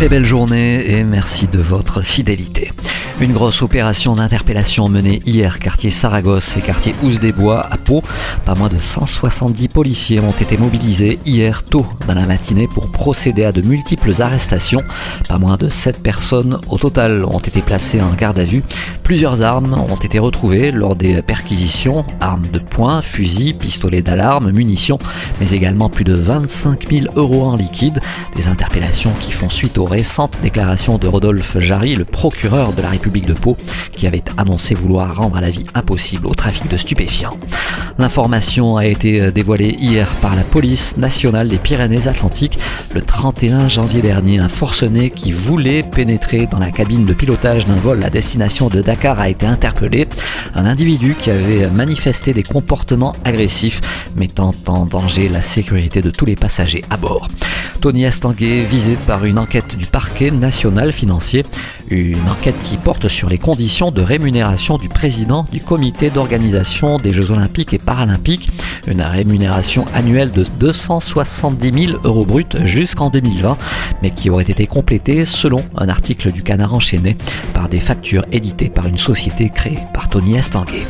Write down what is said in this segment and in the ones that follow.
Très belle journée et merci de votre fidélité. Une grosse opération d'interpellation menée hier quartier Saragosse et quartier Ouse des Bois à Pau. Pas moins de 170 policiers ont été mobilisés hier tôt dans la matinée pour procéder à de multiples arrestations. Pas moins de 7 personnes au total ont été placées en garde à vue. Plusieurs armes ont été retrouvées lors des perquisitions, armes de poing, fusils, pistolets d'alarme, munitions, mais également plus de 25 000 euros en liquide. Des interpellations qui font suite aux récentes déclarations de Rodolphe Jarry, le procureur de la République de Pau, qui avait annoncé vouloir rendre la vie impossible au trafic de stupéfiants. L'information a été dévoilée hier par la police nationale des Pyrénées-Atlantiques le 31 janvier dernier. Un forcené qui voulait pénétrer dans la cabine de pilotage d'un vol à destination de Dakar a été interpellé. Un individu qui avait manifesté des comportements agressifs, mettant en danger la sécurité de tous les passagers à bord. Tony Estanguet, visé par une enquête du parquet national financier, une enquête qui porte sur les conditions de rémunération du président du comité d'organisation des Jeux Olympiques et Paralympiques, une rémunération annuelle de 270 000 euros bruts jusqu'en 2020, mais qui aurait été complétée selon un article du Canard enchaîné par des factures éditées par une société créée par Tony Estanguet.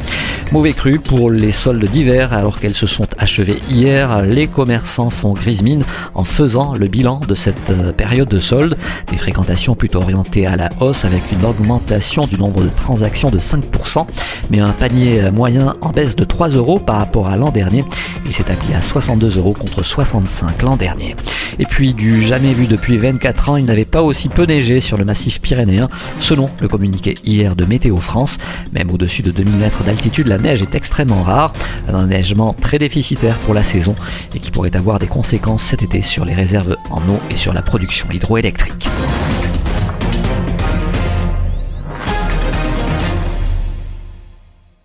Mauvais cru pour les soldes d'hiver alors qu'elles se sont achevées hier. Les commerçants font grise mine en faisant le bilan de cette euh, période de soldes. Des fréquentations plutôt orientées à la hausse avec une augmentation du nombre de transactions de 5%, mais un panier moyen en baisse de 3 euros par rapport à l'an dernier. Il s'est appuyé à 62 euros contre 65 l'an dernier. Et puis du jamais vu depuis 24 ans, il n'avait pas aussi peu neigé sur le massif pyrénéen, selon le communiqué hier de Météo France. Même au-dessus de 2000 mètres d'altitude, la neige est extrêmement rare, un enneigement très déficitaire pour la saison et qui pourrait avoir des conséquences cet été sur les réserves en eau et sur la production hydroélectrique.